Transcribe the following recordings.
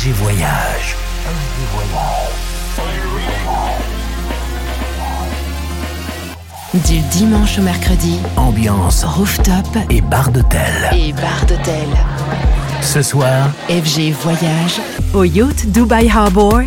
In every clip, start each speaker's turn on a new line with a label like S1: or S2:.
S1: FG Voyage.
S2: Du dimanche au mercredi,
S1: Ambiance
S2: rooftop
S1: et bar d'hôtel.
S2: et bar d'hôtel.
S1: Ce soir,
S2: FG Voyage au yacht Dubai Harbour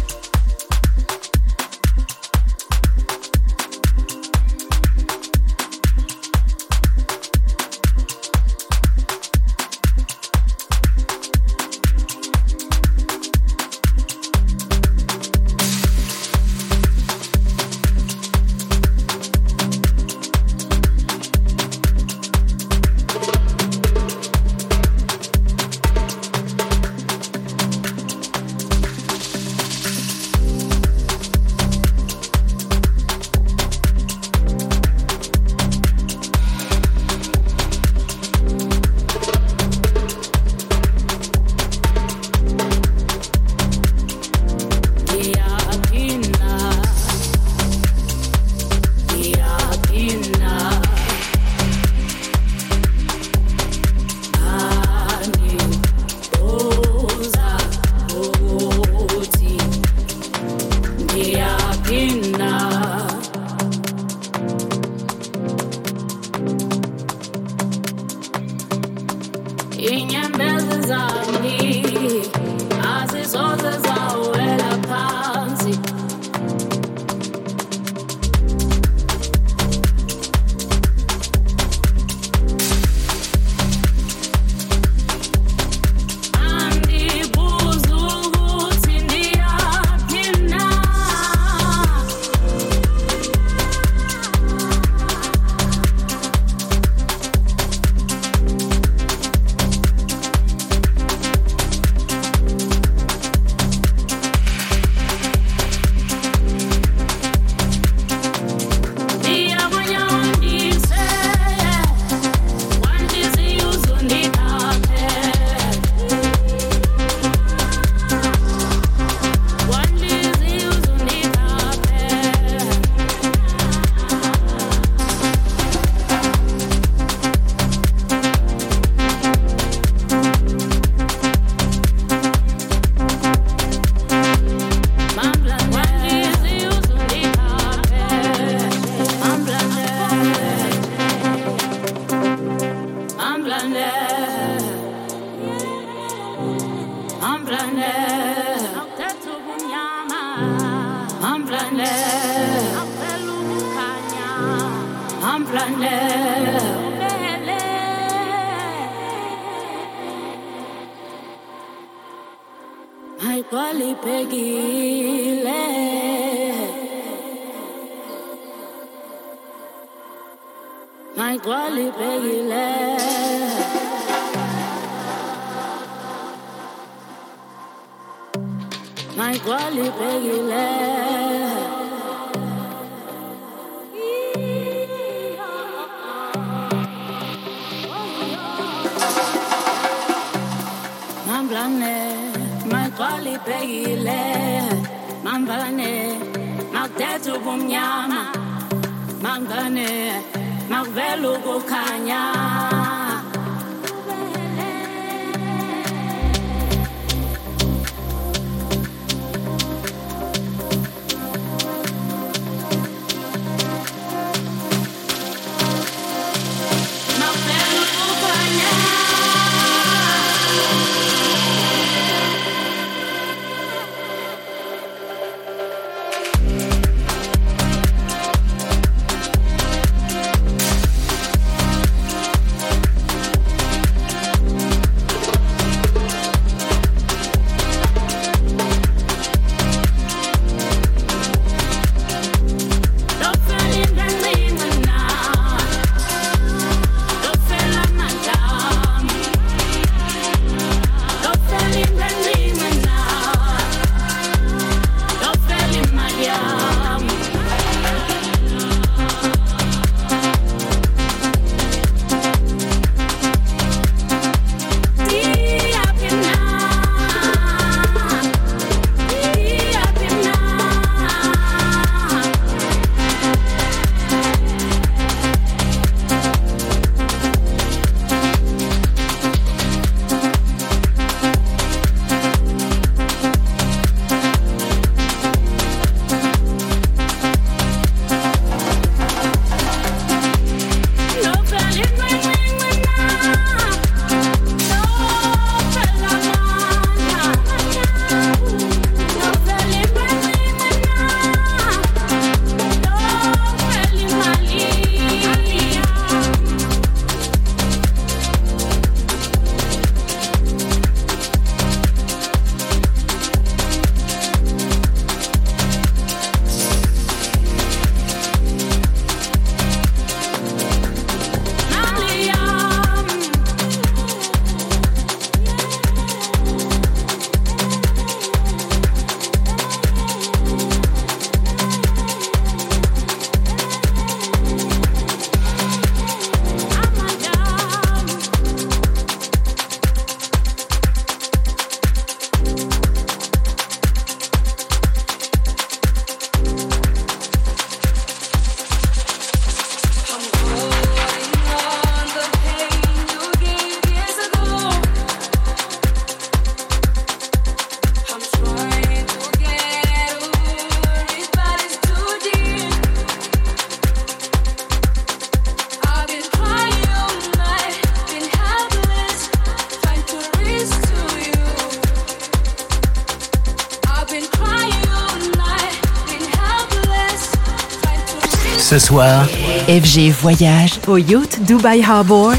S3: Ce soir,
S1: FG Voyage au yacht Dubai Harbor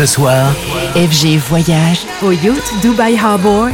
S1: Ce soir,
S4: FG Voyage au yacht Dubai Harbor.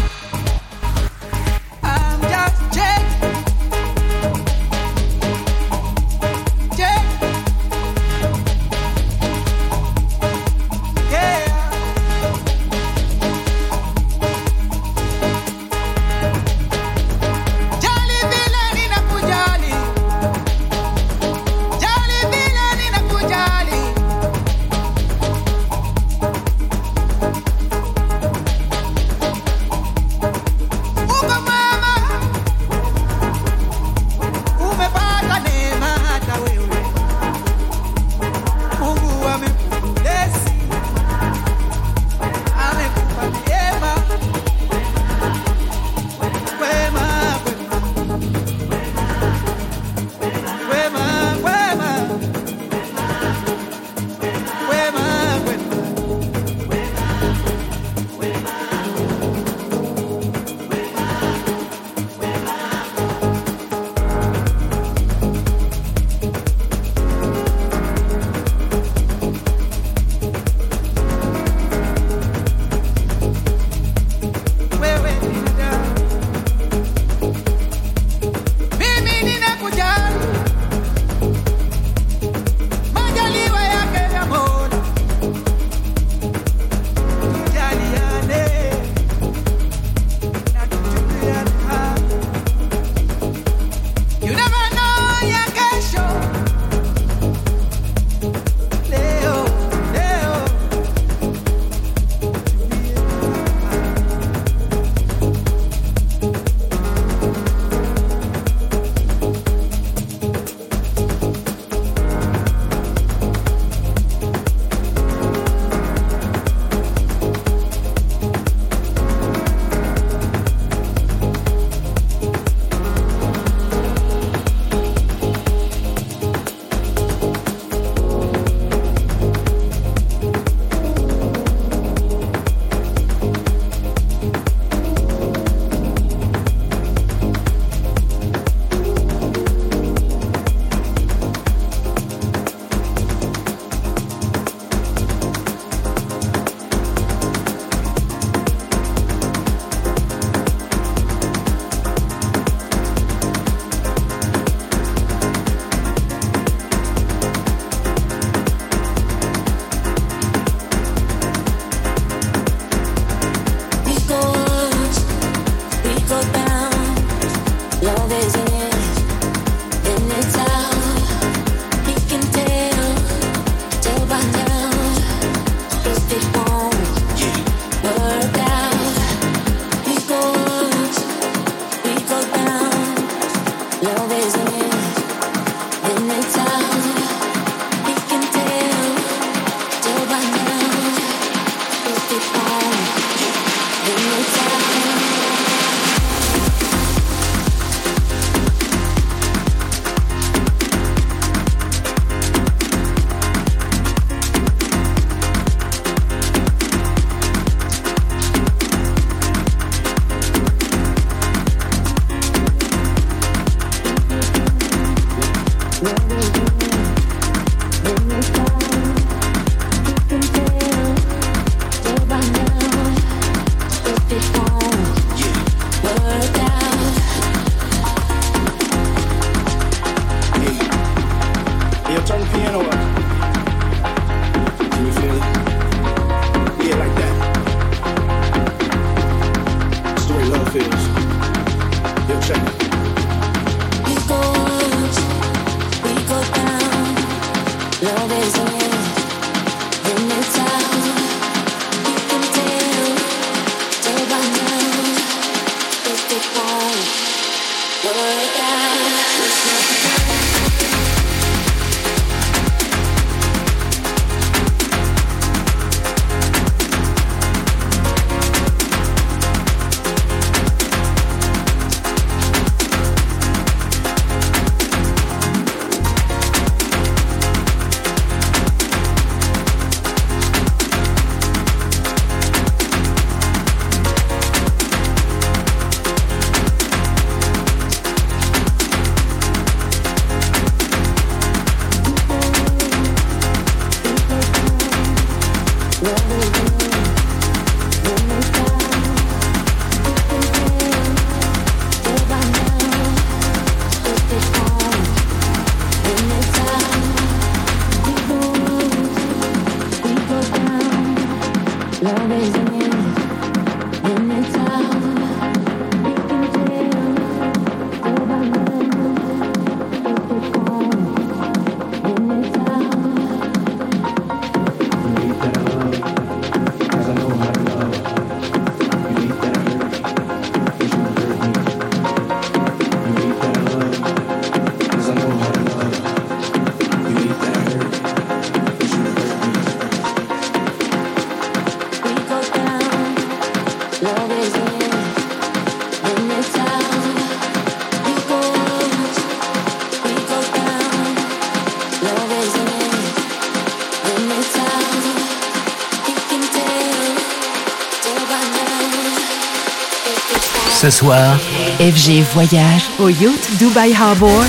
S1: Ce soir,
S5: FG Voyage au yacht Dubai Harbor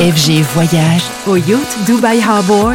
S6: FG Voyage au yacht Dubai Harbor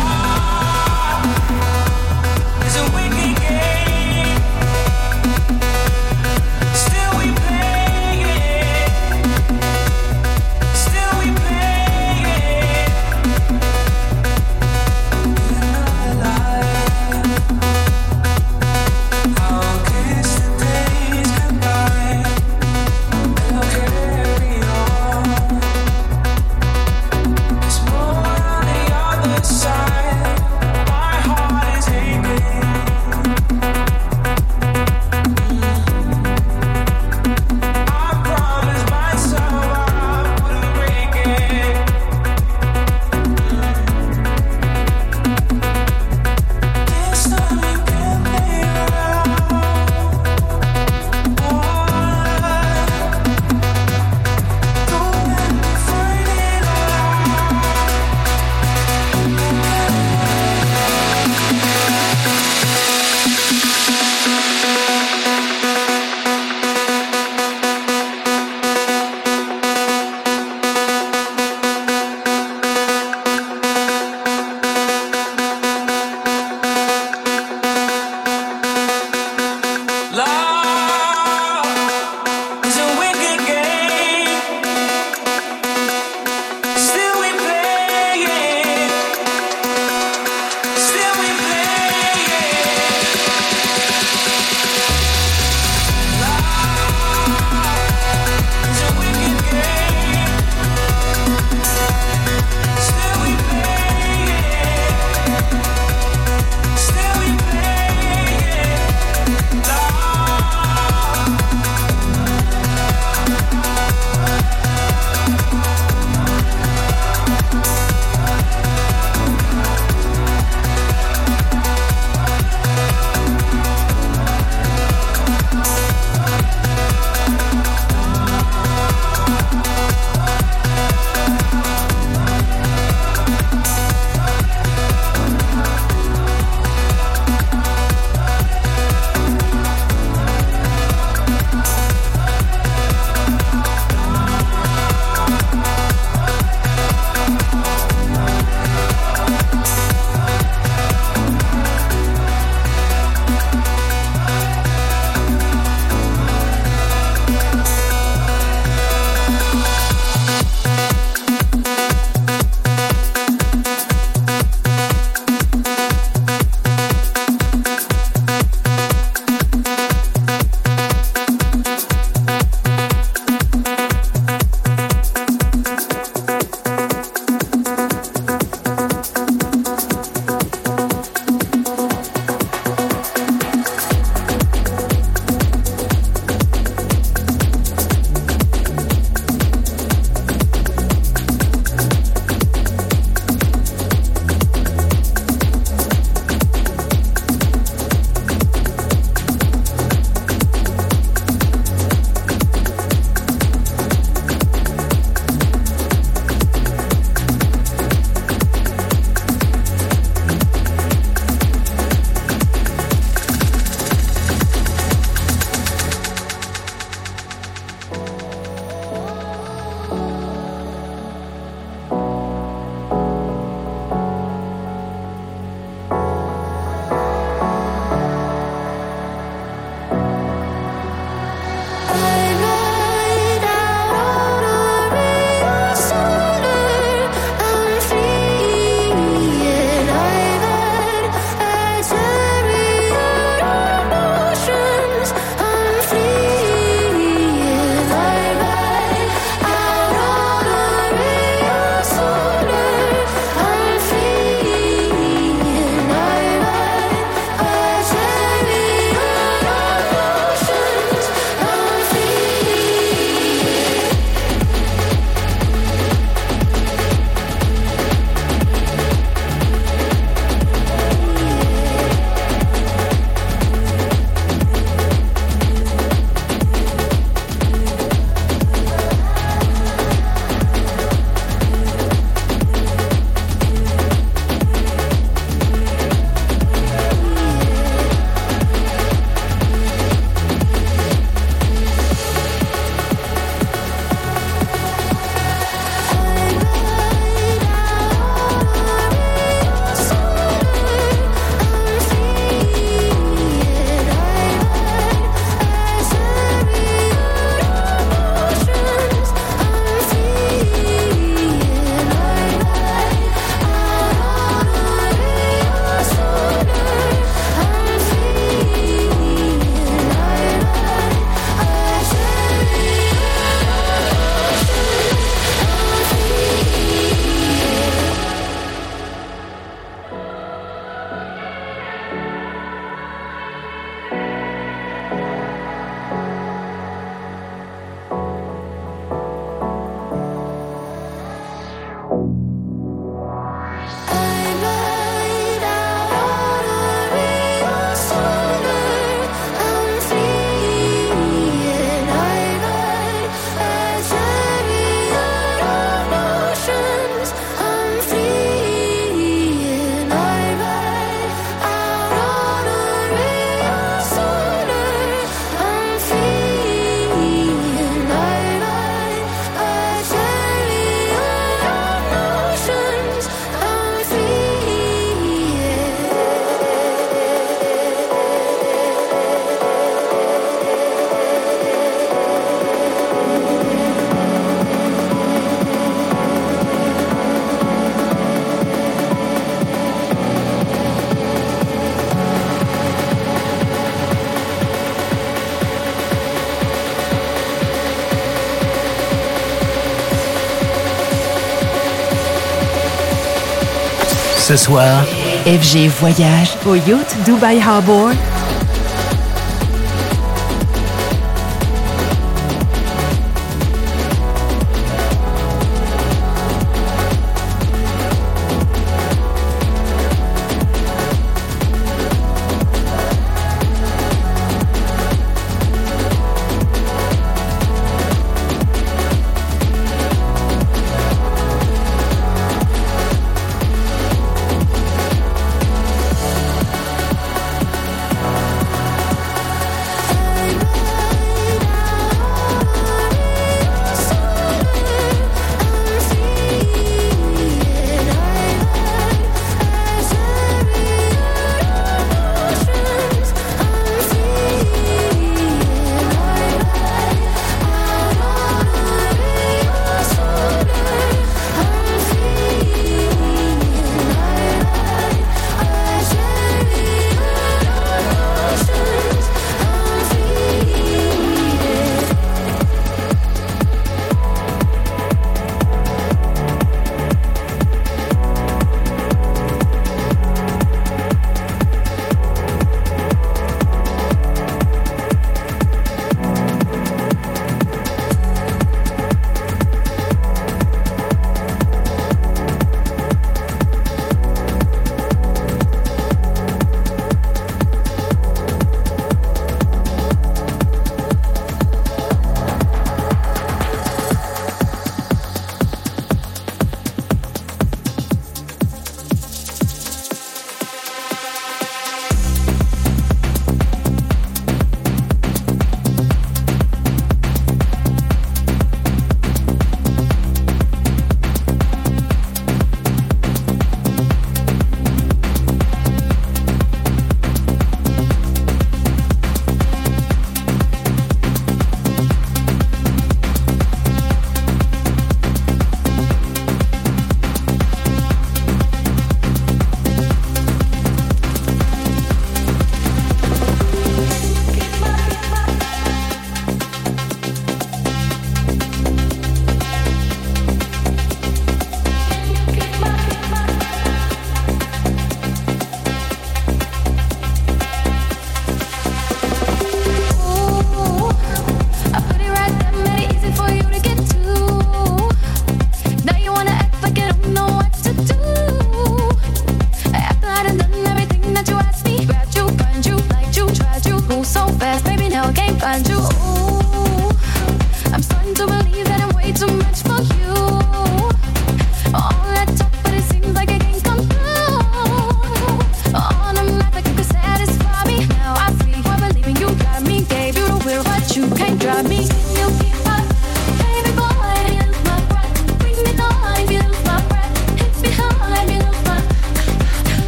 S7: Soir,
S1: FG Voyage au yacht Dubai Harbor.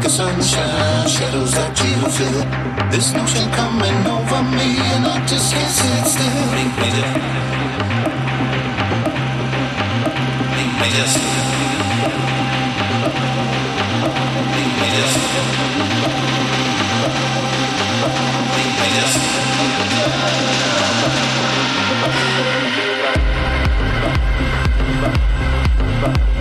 S8: like a sunshine, shadows that you feel. This notion coming over me, and I just can't sit still. Bring me there. Bring me this. Bring me this. Bring me
S9: this. Bring.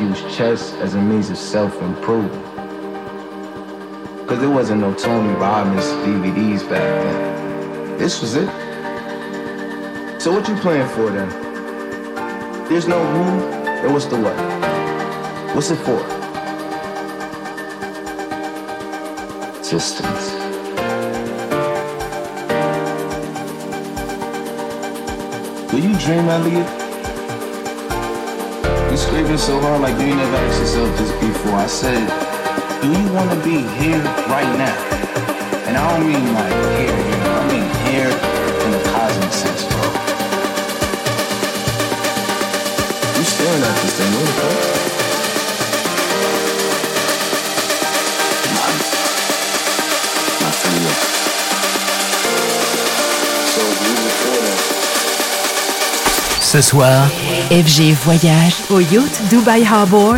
S9: Used chess as a means of self-improvement. Cause there wasn't no Tony Robbins DVDs back then. This was it. So what you playing for then? There's no who, then what's the what? What's it for? Existence. Do you dream, Elliot? Scraping so hard like you never asked yourself this before. I said, do you want to be here right now? And I don't mean like here, you know, I mean here in the cosmic sense, bro. You staring at this thing, what the fuck?
S1: Ce soir,
S5: FG Voyage au yacht Dubai Harbor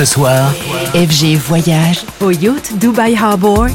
S10: Ce soir,
S1: FG Voyage au yacht Dubai Harbor